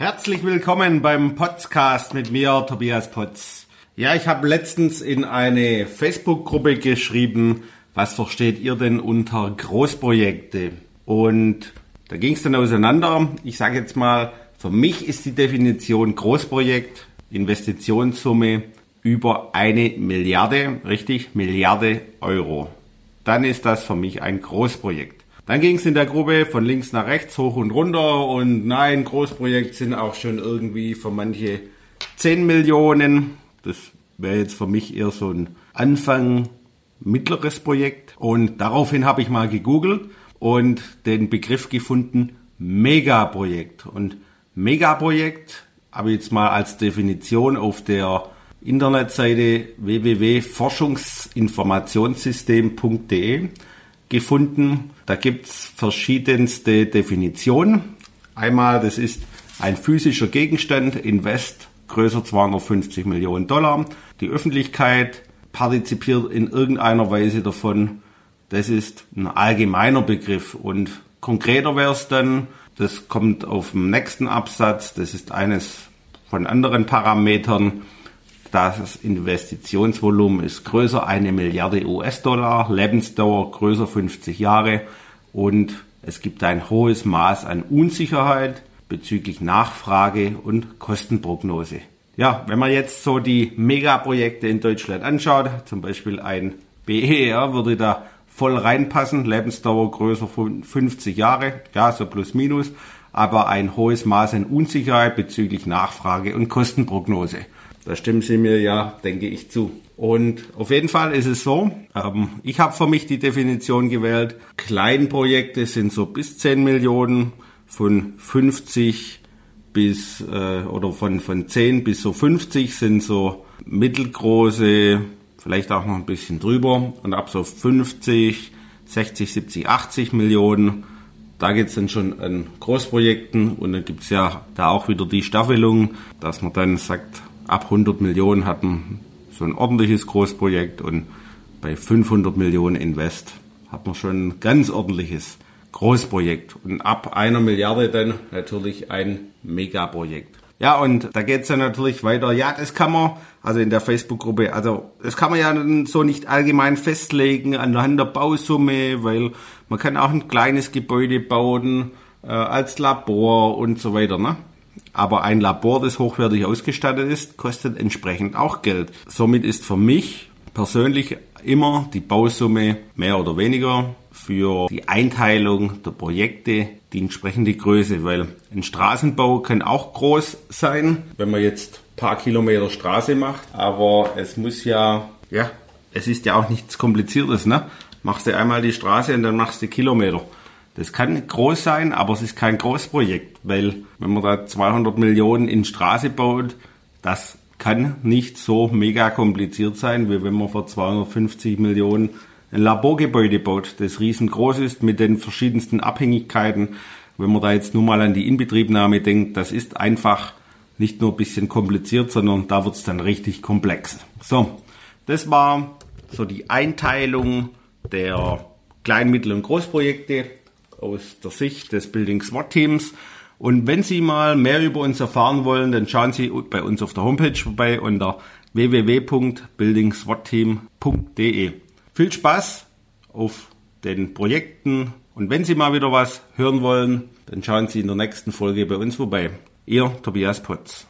Herzlich willkommen beim Podcast mit mir, Tobias Potz. Ja, ich habe letztens in eine Facebook-Gruppe geschrieben, was versteht ihr denn unter Großprojekte? Und da ging es dann auseinander. Ich sage jetzt mal, für mich ist die Definition Großprojekt Investitionssumme über eine Milliarde, richtig, Milliarde Euro. Dann ist das für mich ein Großprojekt. Dann ging es in der Gruppe von links nach rechts, hoch und runter und nein, Großprojekt sind auch schon irgendwie für manche 10 Millionen. Das wäre jetzt für mich eher so ein Anfang mittleres Projekt. Und daraufhin habe ich mal gegoogelt und den Begriff gefunden Megaprojekt. Und Megaprojekt habe ich jetzt mal als Definition auf der Internetseite www.forschungsinformationssystem.de gefunden. Da gibt's verschiedenste Definitionen. Einmal, das ist ein physischer Gegenstand, Invest größer 250 Millionen Dollar. Die Öffentlichkeit partizipiert in irgendeiner Weise davon. Das ist ein allgemeiner Begriff und konkreter wäre es dann, das kommt auf dem nächsten Absatz, das ist eines von anderen Parametern, das Investitionsvolumen ist größer eine Milliarde US-Dollar, Lebensdauer größer 50 Jahre und es gibt ein hohes Maß an Unsicherheit bezüglich Nachfrage und Kostenprognose. Ja, wenn man jetzt so die Megaprojekte in Deutschland anschaut, zum Beispiel ein BER würde da voll reinpassen, Lebensdauer größer 50 Jahre, ja, so plus minus, aber ein hohes Maß an Unsicherheit bezüglich Nachfrage und Kostenprognose. Da stimmen Sie mir ja, denke ich, zu. Und auf jeden Fall ist es so, ähm, ich habe für mich die Definition gewählt, Kleinprojekte sind so bis 10 Millionen, von 50 bis, äh, oder von, von 10 bis so 50 sind so mittelgroße, vielleicht auch noch ein bisschen drüber. Und ab so 50, 60, 70, 80 Millionen, da geht's dann schon an Großprojekten. Und dann gibt's ja da auch wieder die Staffelung, dass man dann sagt, ab 100 Millionen hat man so ein ordentliches Großprojekt und bei 500 Millionen Invest hat man schon ein ganz ordentliches Großprojekt. Und ab einer Milliarde dann natürlich ein Megaprojekt. Ja, und da geht's dann natürlich weiter. Ja, das kann man, also in der Facebook-Gruppe, also das kann man ja so nicht allgemein festlegen anhand der Bausumme, weil man kann auch ein kleines Gebäude bauen äh, als Labor und so weiter. Ne? Aber ein Labor, das hochwertig ausgestattet ist, kostet entsprechend auch Geld. Somit ist für mich persönlich immer die Bausumme mehr oder weniger für die Einteilung der Projekte die entsprechende Größe, weil ein Straßenbau kann auch groß sein, wenn man jetzt paar Kilometer Straße macht, aber es muss ja, ja, es ist ja auch nichts Kompliziertes, ne? Machst du einmal die Straße und dann machst du Kilometer. Das kann groß sein, aber es ist kein Großprojekt, weil wenn man da 200 Millionen in Straße baut, das kann nicht so mega kompliziert sein, wie wenn man für 250 Millionen ein Laborgebäude baut, das riesengroß ist mit den verschiedensten Abhängigkeiten. Wenn man da jetzt nur mal an die Inbetriebnahme denkt, das ist einfach nicht nur ein bisschen kompliziert, sondern da wird es dann richtig komplex. So, das war so die Einteilung der Klein-, Mittel- und Großprojekte aus der Sicht des Building SWAT Teams. Und wenn Sie mal mehr über uns erfahren wollen, dann schauen Sie bei uns auf der Homepage vorbei unter www.buildingswatteam.de. Viel Spaß auf den Projekten und wenn Sie mal wieder was hören wollen, dann schauen Sie in der nächsten Folge bei uns vorbei. Ihr Tobias Potz.